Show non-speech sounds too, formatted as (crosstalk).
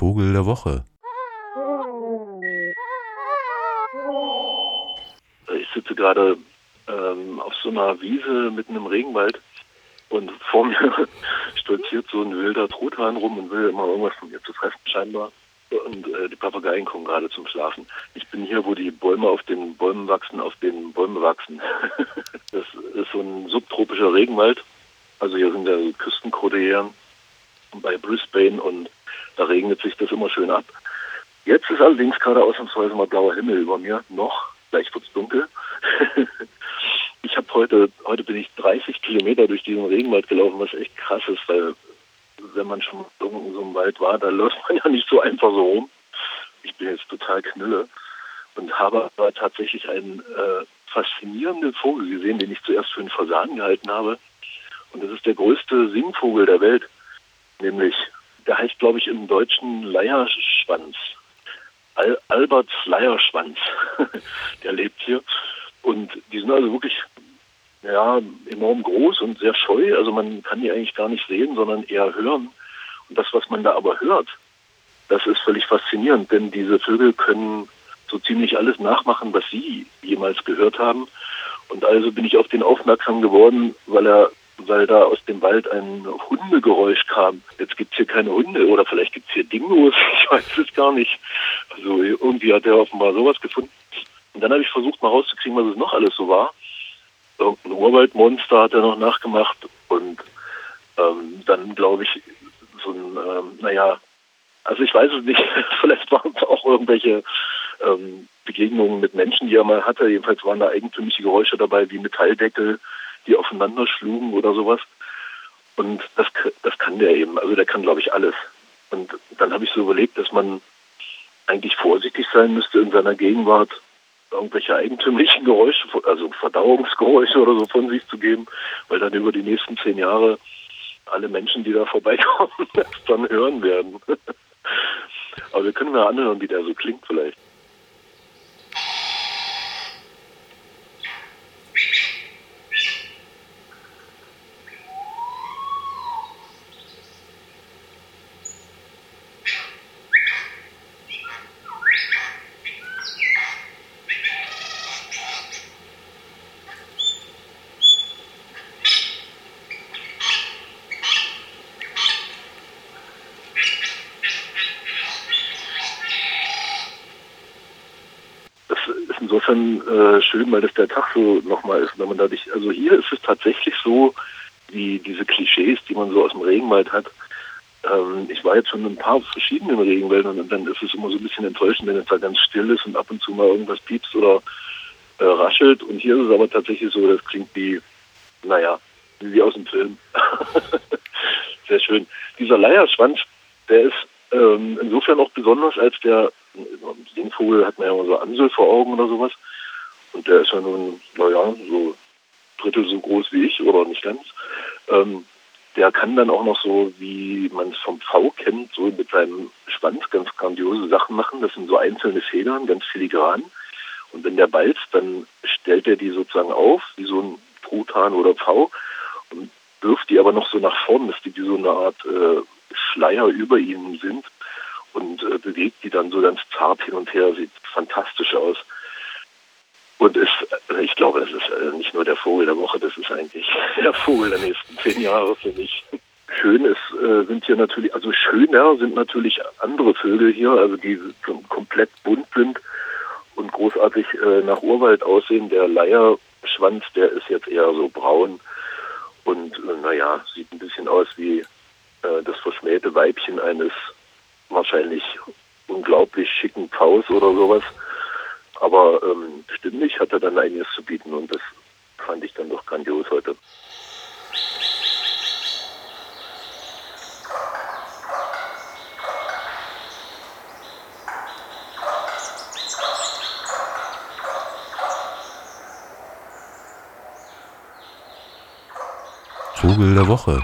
Vogel der Woche. Ich sitze gerade ähm, auf so einer Wiese mitten im Regenwald und vor mir (laughs) stolziert so ein wilder Truthahn rum und will immer irgendwas von mir zu fressen scheinbar. Und äh, die Papageien kommen gerade zum Schlafen. Ich bin hier, wo die Bäume auf den Bäumen wachsen, auf den Bäumen wachsen. (laughs) das ist so ein subtropischer Regenwald. Also hier sind ja Küstenkordilleren bei Brisbane und da regnet sich das immer schön ab. Jetzt ist allerdings gerade ausnahmsweise mal blauer Himmel über mir. Noch, gleich wird's dunkel. (laughs) ich habe heute, heute bin ich 30 Kilometer durch diesen Regenwald gelaufen, was echt krass ist, weil wenn man schon in so einem Wald war, da läuft man ja nicht so einfach so rum. Ich bin jetzt total knülle und habe aber tatsächlich einen äh, faszinierenden Vogel gesehen, den ich zuerst für einen Fasan gehalten habe. Und das ist der größte Singvogel der Welt, nämlich, der heißt, glaube ich, im Deutschen Leierschwanz. Al Alberts Leierschwanz. (laughs) der lebt hier. Und die sind also wirklich ja, enorm groß und sehr scheu. Also man kann die eigentlich gar nicht sehen, sondern eher hören. Und das, was man da aber hört, das ist völlig faszinierend, denn diese Vögel können so ziemlich alles nachmachen, was sie jemals gehört haben. Und also bin ich auf den aufmerksam geworden, weil er, weil da aus dem Wald ein Hundegeräusch kam. Jetzt gibt's hier keine Hunde oder vielleicht gibt's hier Dingos, (laughs) ich weiß es gar nicht. Also irgendwie hat er offenbar sowas gefunden. Und dann habe ich versucht mal rauszukriegen, was es noch alles so war irgendein Urwaldmonster hat er noch nachgemacht und ähm, dann glaube ich so ein, ähm, naja, also ich weiß es nicht, (laughs) vielleicht waren es auch irgendwelche ähm, Begegnungen mit Menschen, die er mal hatte. Jedenfalls waren da eigentümliche Geräusche dabei, wie Metalldeckel, die aufeinander schlugen oder sowas. Und das, das kann der eben. Also der kann, glaube ich, alles. Und dann habe ich so überlegt, dass man eigentlich vorsichtig sein müsste in seiner Gegenwart, irgendwelche eigentümlichen Geräusche, also Verdauungsgeräusche oder so von sich zu geben, weil dann über die nächsten zehn Jahre alle Menschen, die da vorbeikommen, (laughs) das dann hören werden. (laughs) Aber wir können mal anhören, wie der so klingt vielleicht. Insofern äh, schön, weil das der Tag so nochmal ist. Wenn man dadurch, also hier ist es tatsächlich so, wie diese Klischees, die man so aus dem Regenwald hat. Ähm, ich war jetzt schon in ein paar verschiedenen Regenwäldern und dann ist es immer so ein bisschen enttäuschend, wenn es da ganz still ist und ab und zu mal irgendwas piepst oder äh, raschelt. Und hier ist es aber tatsächlich so, das klingt wie, naja, wie aus dem Film. (laughs) Sehr schön. Dieser Leierschwanz, der ist ähm, insofern auch besonders, als der Singvogel hat man ja immer so Ansel vor Augen oder sowas. Und der ist ja nun, naja, so Drittel so groß wie ich oder nicht ganz. Ähm, der kann dann auch noch so, wie man es vom V kennt, so mit seinem Schwanz ganz grandiose Sachen machen. Das sind so einzelne Federn, ganz filigran. Und wenn der balzt, dann stellt er die sozusagen auf, wie so ein Truthahn oder Pfau, und wirft die aber noch so nach vorn, dass die wie so eine Art äh, Schleier über ihnen sind und äh, bewegt die dann so ganz zart hin und her, sieht fantastisch aus. Und ist, äh, ich glaube, das ist äh, nicht nur der Vogel der Woche, das ist eigentlich (laughs) der Vogel der nächsten zehn Jahre für mich. Schön ist, äh, sind hier natürlich, also schöner sind natürlich andere Vögel hier, also die komplett bunt sind und großartig nach Urwald aussehen. Der Leierschwanz, der ist jetzt eher so braun und naja, sieht ein bisschen aus wie das verschmähte Weibchen eines wahrscheinlich unglaublich schicken Paus oder sowas. Aber ähm, stimmlich hat er dann einiges zu bieten und das fand ich dann doch grandios heute. Vogel der Woche.